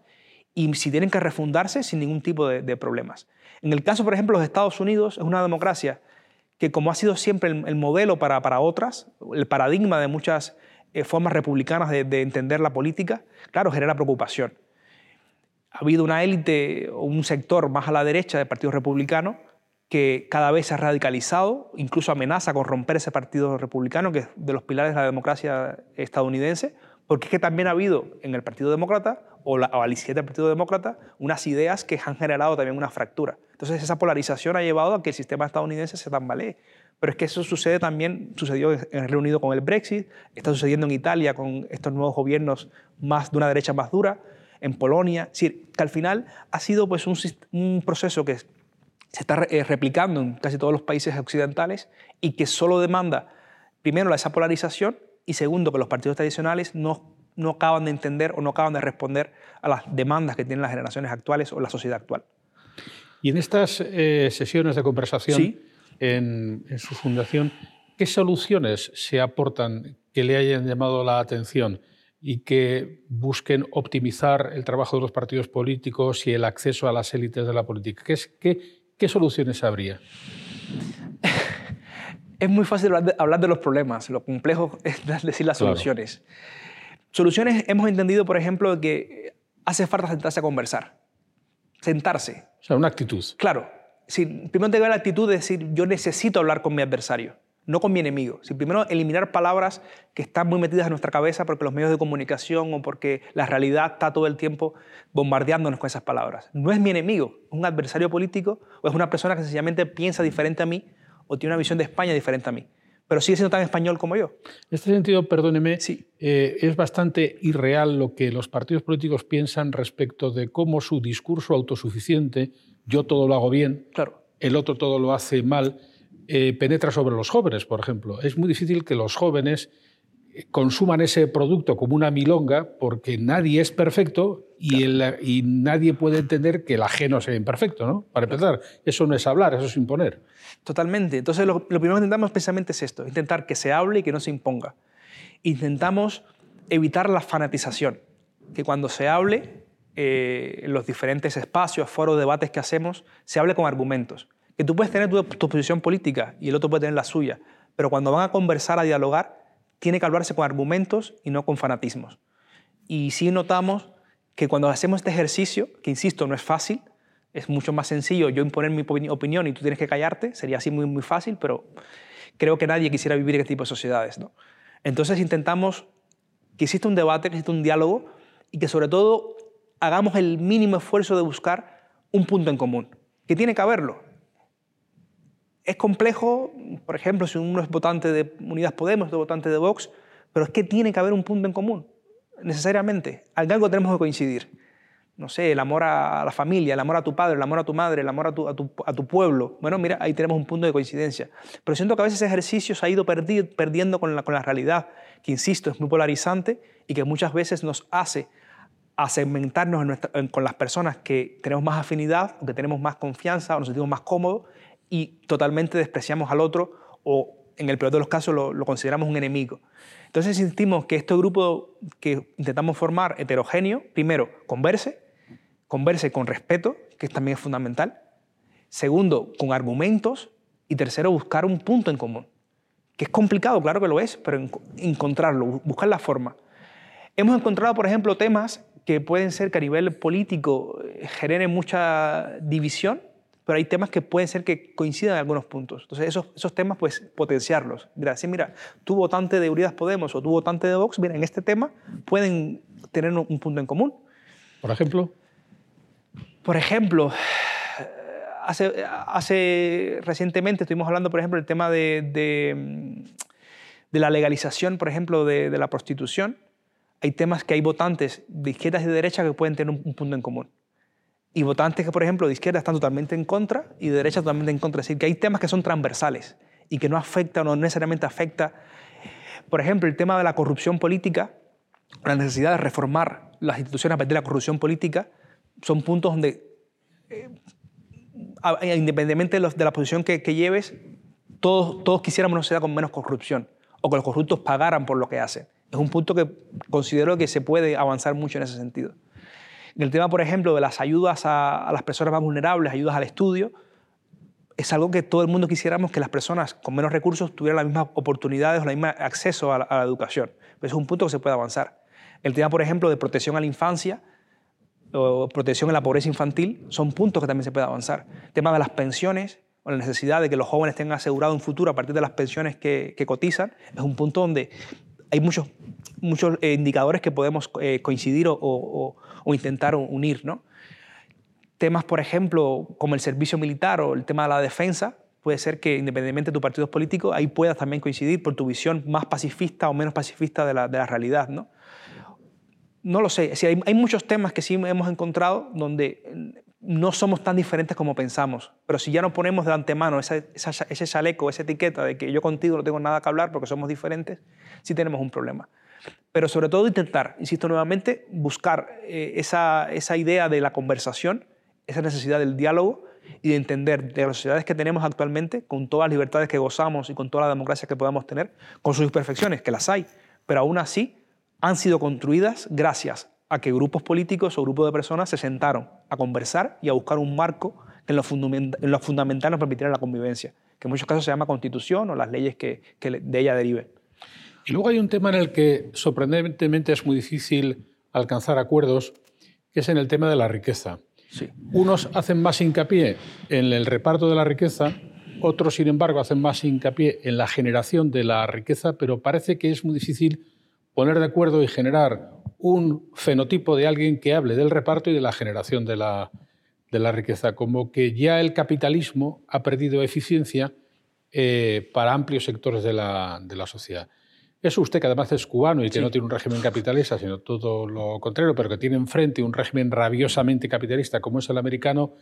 Speaker 3: y si tienen que refundarse sin ningún tipo de, problemas. En el caso, por ejemplo, de los Estados Unidos, es una democracia que, como ha sido siempre el, modelo para, para, otras, el paradigma de muchas eh, formas republicanas de, entender la política, claro, genera preocupación. Ha habido una élite o un sector más a la derecha del Partido Republicano que cada vez se ha radicalizado, incluso amenaza con romper ese Partido Republicano, que es de los pilares de la democracia estadounidense, porque es que también ha habido en el Partido Demócrata o, la, o del Partido Demócrata unas ideas que han generado también una fractura. Entonces esa polarización ha llevado a que el sistema estadounidense se tambalee. Pero es que eso sucede también, sucedió en el Reino Unido con el Brexit, está sucediendo en Italia con estos nuevos gobiernos más de una derecha más dura, en Polonia. Es decir, que al final ha sido pues, un, un proceso que se está eh, replicando en casi todos los países occidentales y que solo demanda, primero, esa polarización y segundo, que los partidos tradicionales no, no acaban de entender o no acaban de responder a las demandas que tienen las generaciones actuales o la sociedad actual.
Speaker 2: Y en estas eh, sesiones de conversación en, su fundación, ¿qué soluciones se aportan que le hayan llamado la atención y que busquen optimizar el trabajo de los partidos políticos y el acceso a las élites de la política? ¿Qué, qué, qué soluciones habría?
Speaker 3: es muy fácil hablar de, los problemas, lo complejo es decir las soluciones. Soluciones hemos entendido, por ejemplo, que hace falta sentarse a conversar. Sentarse.
Speaker 2: O sea, una actitud.
Speaker 3: Claro. Si, primero tengo la actitud de decir, yo necesito hablar con mi adversario, no con mi enemigo. Si primero eliminar palabras que están muy metidas en nuestra cabeza porque los medios de comunicación o porque la realidad está todo el tiempo bombardeándonos con esas palabras. No es mi enemigo, es un adversario político o es una persona que sencillamente piensa diferente a mí o tiene una visión de España diferente a mí, pero sigue siendo tan español como yo.
Speaker 2: En este sentido, perdóneme, sí. Eh, es bastante irreal lo que los partidos políticos piensan respecto de cómo su discurso autosuficiente, yo todo lo hago bien,
Speaker 3: claro.
Speaker 2: el otro todo lo hace mal, eh, penetra sobre los jóvenes, por ejemplo. Es muy difícil que los jóvenes consuman ese producto como una milonga porque nadie es perfecto y, y, nadie puede entender que el ajeno sea imperfecto, ¿no? Para empezar, eso no es hablar, eso es imponer.
Speaker 3: Totalmente. Entonces, lo, primero que intentamos precisamente es esto, intentar que se hable y que no se imponga. Intentamos evitar la fanatización, que cuando se hable eh, en los diferentes espacios, foros, debates que hacemos, se hable con argumentos. Que tú puedes tener tu, tu posición política y el otro puede tener la suya, pero cuando van a conversar, a dialogar, tiene que hablarse con argumentos y no con fanatismos. Y sí notamos que cuando hacemos este ejercicio, que insisto, no es fácil, es mucho más sencillo yo imponer mi opinión y tú tienes que callarte, sería así muy, muy fácil, pero creo que nadie quisiera vivir este tipo de sociedades. ¿no? Entonces intentamos que exista un debate, que exista un diálogo y que sobre todo hagamos el mínimo esfuerzo de buscar un punto en común, que tiene que haberlo. Es complejo, por ejemplo, si uno es votante de Unidas Podemos, otro votante de Vox, pero es que tiene que haber un punto en común, necesariamente. Algo tenemos que coincidir. No sé, el amor a la familia, el amor a tu padre, el amor a tu madre, el amor a tu, pueblo. Bueno, mira, ahí tenemos un punto de coincidencia. Pero siento que a veces ese ejercicio se ha ido perdiendo con la realidad, que insisto, es muy polarizante y que muchas veces nos hace a segmentarnos con las personas que tenemos más afinidad, o que tenemos más confianza, o nos sentimos más cómodos, y totalmente despreciamos al otro o en el peor de los casos lo, consideramos un enemigo. Entonces insistimos que este grupo que intentamos formar heterogéneo, primero, converse, converse con respeto, que también es fundamental. Segundo, con argumentos. Y tercero, buscar un punto en común. Que es complicado, claro que lo es, pero encontrarlo, buscar la forma. Hemos encontrado, por ejemplo, temas que pueden ser que a nivel político eh, generen mucha división, pero hay temas que pueden ser que coincidan en algunos puntos. Entonces, esos, esos temas, pues, potenciarlos. Mira, decir, mira, tú votante de Unidas Podemos o tú votante de Vox, mira, en este tema pueden tener un punto en común.
Speaker 2: Por ejemplo.
Speaker 3: Por ejemplo, hace, hace recientemente estuvimos hablando, por ejemplo, del tema de, de, la legalización, por ejemplo, de, de, la prostitución. Hay temas que hay votantes de izquierdas y de derechas que pueden tener un punto en común y votantes que, por ejemplo, de izquierda están totalmente en contra y de derecha totalmente en contra. Es decir, que hay temas que son transversales y que no afectan o no necesariamente afecta. Por ejemplo, el tema de la corrupción política, la necesidad de reformar las instituciones a partir de la corrupción política, son puntos donde, eh, independientemente de, la posición que, lleves, todos, todos quisiéramos una sociedad con menos corrupción o que los corruptos pagaran por lo que hacen. Es un punto que considero que se puede avanzar mucho en ese sentido. El tema, por ejemplo, de las ayudas a, las personas más vulnerables, ayudas al estudio, es algo que todo el mundo quisiéramos que las personas con menos recursos tuvieran las mismas oportunidades o el mismo acceso a la, educación. es un punto que se puede avanzar. El tema, por ejemplo, de protección a la infancia o protección a la pobreza infantil son puntos que también se puede avanzar. El tema de las pensiones o la necesidad de que los jóvenes tengan asegurado un futuro a partir de las pensiones que, cotizan es un punto donde hay muchos, muchos eh, indicadores que podemos eh, coincidir o, o intentar unir. ¿no? Temas, por ejemplo, como el servicio militar o el tema de la defensa, puede ser que independientemente de tu partido político, ahí puedas también coincidir por tu visión más pacifista o menos pacifista de la, de la realidad. ¿no? no lo sé, hay, hay, muchos temas que sí hemos encontrado donde no somos tan diferentes como pensamos, pero si ya nos ponemos de antemano ese chaleco, esa etiqueta de que yo contigo no tengo nada que hablar porque somos diferentes, sí tenemos un problema. Pero sobre todo intentar, insisto nuevamente, buscar eh, esa, esa idea de la conversación, esa necesidad del diálogo y de entender de las sociedades que tenemos actualmente, con todas las libertades que gozamos y con toda la democracia que podamos tener, con sus imperfecciones, que las hay, pero aún así han sido construidas gracias a que grupos políticos o grupos de personas se sentaron a conversar y a buscar un marco que en lo, en lo fundamental nos permitiera la convivencia, que en muchos casos se llama constitución o las leyes que, que de ella deriven.
Speaker 2: Y luego hay un tema en el que sorprendentemente es muy difícil alcanzar acuerdos, que es en el tema de la riqueza. Unos hacen más hincapié en el reparto de la riqueza, otros, sin embargo, hacen más hincapié en la generación de la riqueza, pero parece que es muy difícil poner de acuerdo y generar un fenotipo de alguien que hable del reparto y de la generación de la, de la riqueza, como que ya el capitalismo ha perdido eficiencia eh, para amplios sectores de la, de la sociedad. Es usted, que además es cubano y que no tiene un régimen capitalista, sino todo lo contrario, pero que tiene enfrente un régimen rabiosamente capitalista como es el americano,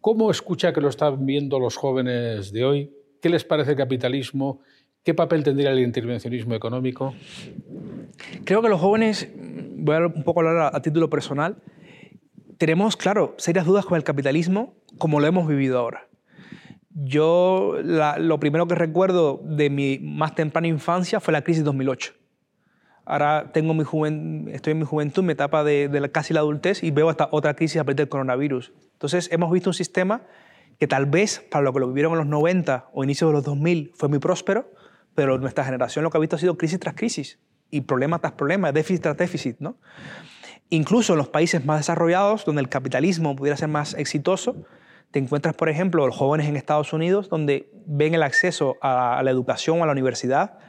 Speaker 2: ¿cómo escucha que lo están viendo los jóvenes de hoy? ¿Qué les parece el capitalismo? ¿Qué papel tendría el intervencionismo económico?
Speaker 3: Creo que los jóvenes, voy a un poco hablar a, título personal, tenemos, claro, serias dudas con el capitalismo como lo hemos vivido ahora. Yo lo primero que recuerdo de mi más temprana infancia fue la crisis 2008. Ahora tengo mi estoy en mi juventud, mi etapa de, casi la adultez y veo esta otra crisis a partir del coronavirus. Entonces hemos visto un sistema que tal vez para lo que lo vivieron en los 90 o inicios de los 2000 fue muy próspero, pero nuestra generación lo que ha visto ha sido crisis tras crisis y problema tras problema, déficit tras déficit. ¿no? Incluso en los países más desarrollados, donde el capitalismo pudiera ser más exitoso, te encuentras, por ejemplo, los jóvenes en Estados Unidos donde ven el acceso a la educación a la universidad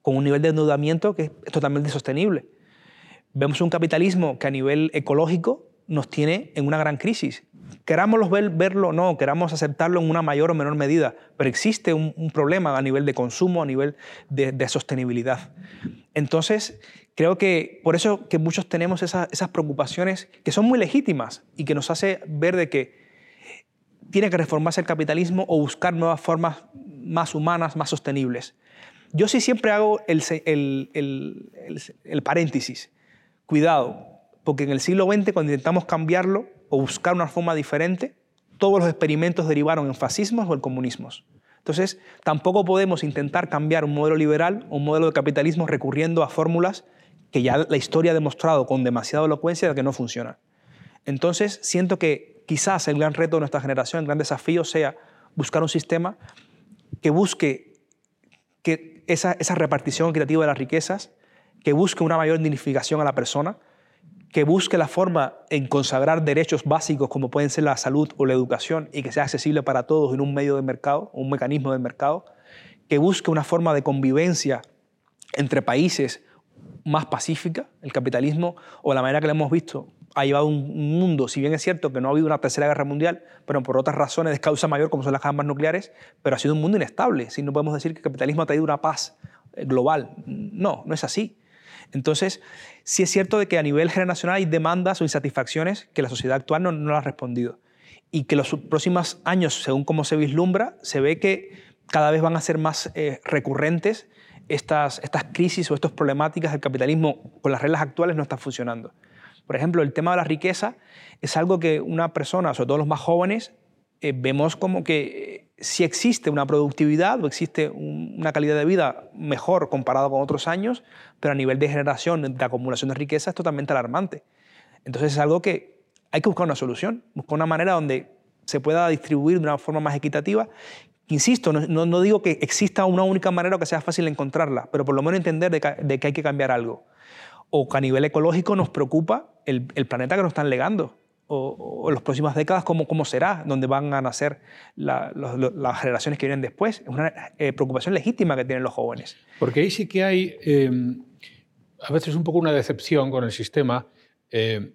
Speaker 3: con un nivel de endeudamiento que es totalmente sostenible. Vemos un capitalismo que a nivel ecológico nos tiene en una gran crisis. Queramos ver, verlo o no, queramos aceptarlo en una mayor o menor medida, pero existe un, problema a nivel de consumo, a nivel de, sostenibilidad. Entonces, creo que por eso que muchos tenemos esas preocupaciones que son muy legítimas y que nos hace ver de que tiene que reformarse el capitalismo o buscar nuevas formas más humanas, más sostenibles. Yo sí siempre hago el, paréntesis. Cuidado, porque en el siglo XX, cuando intentamos cambiarlo o buscar una forma diferente, todos los experimentos derivaron en fascismos o en comunismos. Entonces, tampoco podemos intentar cambiar un modelo liberal o un modelo de capitalismo recurriendo a fórmulas que ya la historia ha demostrado con demasiada elocuencia que no funcionan. Entonces, siento que quizás el gran reto de nuestra generación, el gran desafío sea buscar un sistema que busque que esa, esa repartición equitativa de las riquezas, que busque una mayor dignificación a la persona, que busque la forma en consagrar derechos básicos como pueden ser la salud o la educación y que sea accesible para todos en un medio de mercado, un mecanismo de mercado, que busque una forma de convivencia entre países más pacífica. El capitalismo, o la manera que lo hemos visto, ha llevado un mundo, si bien es cierto que no ha habido una tercera guerra mundial, pero por otras razones de causa mayor como son las armas nucleares, pero ha sido un mundo inestable. Si no podemos decir que el capitalismo ha traído una paz eh, global. No, no es así. Entonces, sí es cierto de que a nivel generacional hay demandas o insatisfacciones que la sociedad actual no, ha respondido. Y que los próximos años, según cómo se vislumbra, se ve que cada vez van a ser más eh, recurrentes estas, estas crisis o estas problemáticas del capitalismo con las reglas actuales no están funcionando. Por ejemplo, el tema de la riqueza es algo que una persona, sobre todo los más jóvenes, eh, vemos como que eh, si existe una productividad o existe una calidad de vida mejor comparado con otros años, pero a nivel de generación, de acumulación de riqueza es totalmente alarmante. Entonces es algo que hay que buscar una solución, buscar una manera donde se pueda distribuir de una forma más equitativa. Insisto, no, digo que exista una única manera o que sea fácil encontrarla, pero por lo menos entender de que, hay que cambiar algo. O que a nivel ecológico nos preocupa el, el planeta que nos están legando o, en las próximas décadas cómo, cómo será, dónde van a nacer las generaciones que vienen después. Es una eh, preocupación legítima que tienen los jóvenes.
Speaker 2: Porque ahí sí que hay em, a veces un poco una decepción con el sistema. Em,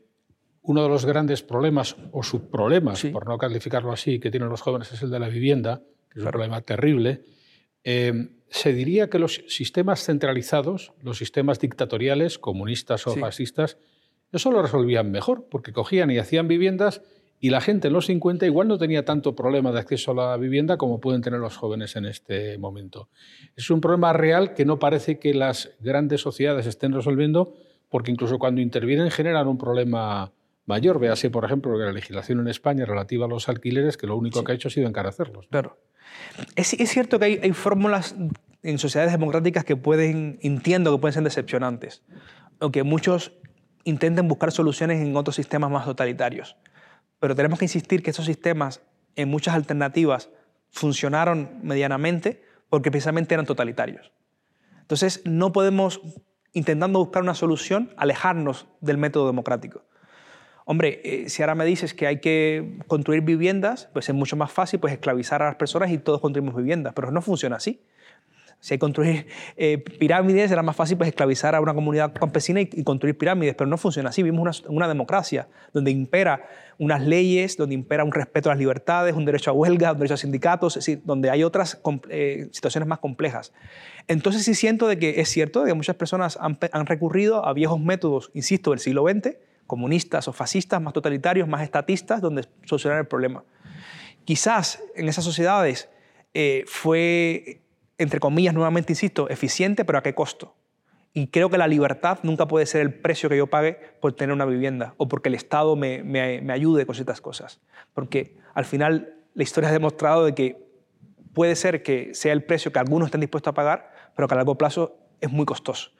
Speaker 2: uno de los grandes problemas o subproblemas, por no calificarlo así, que tienen los jóvenes es el de la vivienda, que es un problema terrible. Em, se diría que los sistemas centralizados, los sistemas dictatoriales, comunistas o fascistas, eso lo resolvían mejor, porque cogían y hacían viviendas y la gente en los 50 igual no tenía tanto problema de acceso a la vivienda como pueden tener los jóvenes en este momento. Es un problema real que no parece que las grandes sociedades estén resolviendo, porque incluso cuando intervienen generan un problema mayor. Véase, por ejemplo, la legislación en España relativa a los alquileres, que lo único que ha hecho ha sido encarecerlos.
Speaker 3: Claro. Es, cierto que hay, hay fórmulas en sociedades democráticas que pueden, entiendo que pueden ser decepcionantes, aunque muchos intenten buscar soluciones en otros sistemas más totalitarios. Pero tenemos que insistir que esos sistemas, en muchas alternativas, funcionaron medianamente porque precisamente eran totalitarios. Entonces, no podemos, intentando buscar una solución, alejarnos del método democrático. Hombre, eh, si ahora me dices que hay que construir viviendas, pues es mucho más fácil pues, esclavizar a las personas y todos construimos viviendas, pero no funciona así. Si hay construir eh, pirámides, era más fácil pues, esclavizar a una comunidad campesina y, construir pirámides, pero no funciona así. Vivimos una, una, democracia donde impera unas leyes, donde impera un respeto a las libertades, un derecho a huelga, un derecho a sindicatos, donde hay otras eh, situaciones más complejas. Entonces sí siento de que es cierto de que muchas personas han, han recurrido a viejos métodos, insisto, del siglo XX, comunistas o fascistas, más totalitarios, más estatistas, donde solucionar el problema. Quizás en esas sociedades eh, fue entre comillas, nuevamente insisto, eficiente, pero ¿a qué costo? Y creo que la libertad nunca puede ser el precio que yo pague por tener una vivienda o porque el Estado me, me, ayude con ciertas cosas. Porque al final la historia ha demostrado de que puede ser que sea el precio que algunos estén dispuestos a pagar, pero que a largo plazo es muy costoso.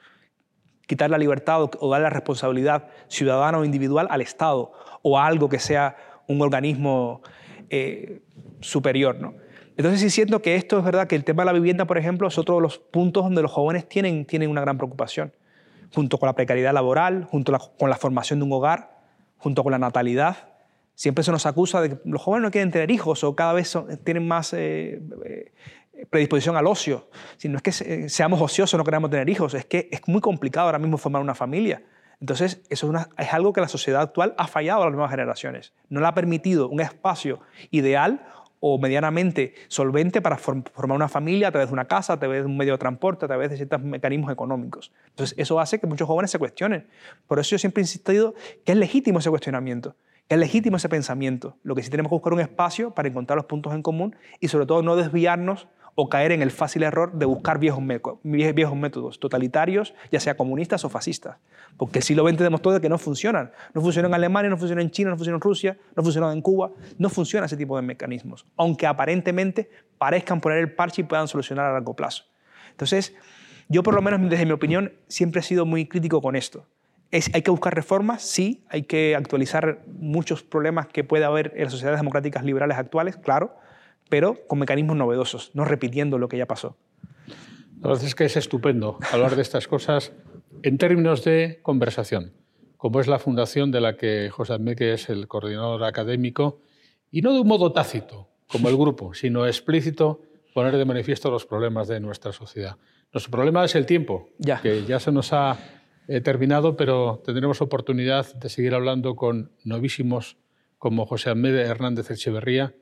Speaker 3: Quitar la libertad o, dar la responsabilidad ciudadana o individual al Estado o a algo que sea un organismo eh, superior. ¿no? Entonces sí siento que esto es verdad, que el tema de la vivienda, por ejemplo, es otro de los puntos donde los jóvenes tienen, tienen una gran preocupación, junto con la precariedad laboral, junto con la formación de un hogar, junto con la natalidad. Siempre se nos acusa de que los jóvenes no quieren tener hijos o cada vez tienen más eh, eh, predisposición al ocio. Si no es que seamos ociosos, no queremos tener hijos, es que es muy complicado ahora mismo formar una familia. Entonces, eso es, es, algo que la sociedad actual ha fallado a las nuevas generaciones. No le ha permitido un espacio ideal o medianamente solvente para formar una familia a través de una casa, a través de un medio de transporte, a través de ciertos mecanismos económicos. Entonces, eso hace que muchos jóvenes se cuestionen. Por eso yo siempre he insistido que es legítimo ese cuestionamiento, que es legítimo ese pensamiento. Lo que sí tenemos que buscar un espacio para encontrar los puntos en común y sobre todo no desviarnos o caer en el fácil error de buscar viejos, métodos totalitarios, ya sea comunistas o fascistas. Porque el siglo XX demostró que no funcionan. No funcionan en Alemania, no funcionan en China, no funcionan en Rusia, no funcionan en Cuba. No funciona ese tipo de mecanismos, aunque aparentemente parezcan poner el parche y puedan solucionar a largo plazo. Entonces, yo por lo menos desde mi opinión siempre he sido muy crítico con esto. Es, hay que buscar reformas, sí, hay que actualizar muchos problemas que puede haber en las sociedades democráticas liberales actuales, claro, pero con mecanismos novedosos, no repitiendo lo que ya pasó.
Speaker 2: La verdad es que es estupendo hablar de estas cosas en términos de conversación, como es la fundación de la que José Admeque es el coordinador académico, y no de un modo tácito, como el grupo, sino explícito, poner de manifiesto los problemas de nuestra sociedad. Nuestro problema es el tiempo, que ya se nos ha eh, terminado, pero tendremos oportunidad de seguir hablando con novísimos como José Admede Hernández Echeverría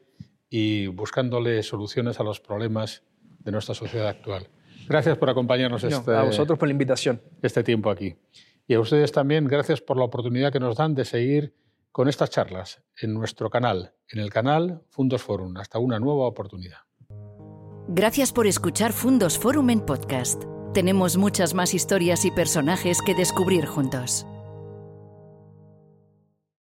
Speaker 2: y buscándole soluciones a los problemas de nuestra sociedad actual. Gracias por acompañarnos este,
Speaker 3: a vosotros por la invitación.
Speaker 2: este tiempo aquí. Y a ustedes también, gracias por la oportunidad que nos dan de seguir con estas charlas en nuestro canal, en el canal Fundos Forum. Hasta una nueva oportunidad.
Speaker 4: Gracias por escuchar Fundos Forum en podcast. Tenemos muchas más historias y personajes que descubrir juntos.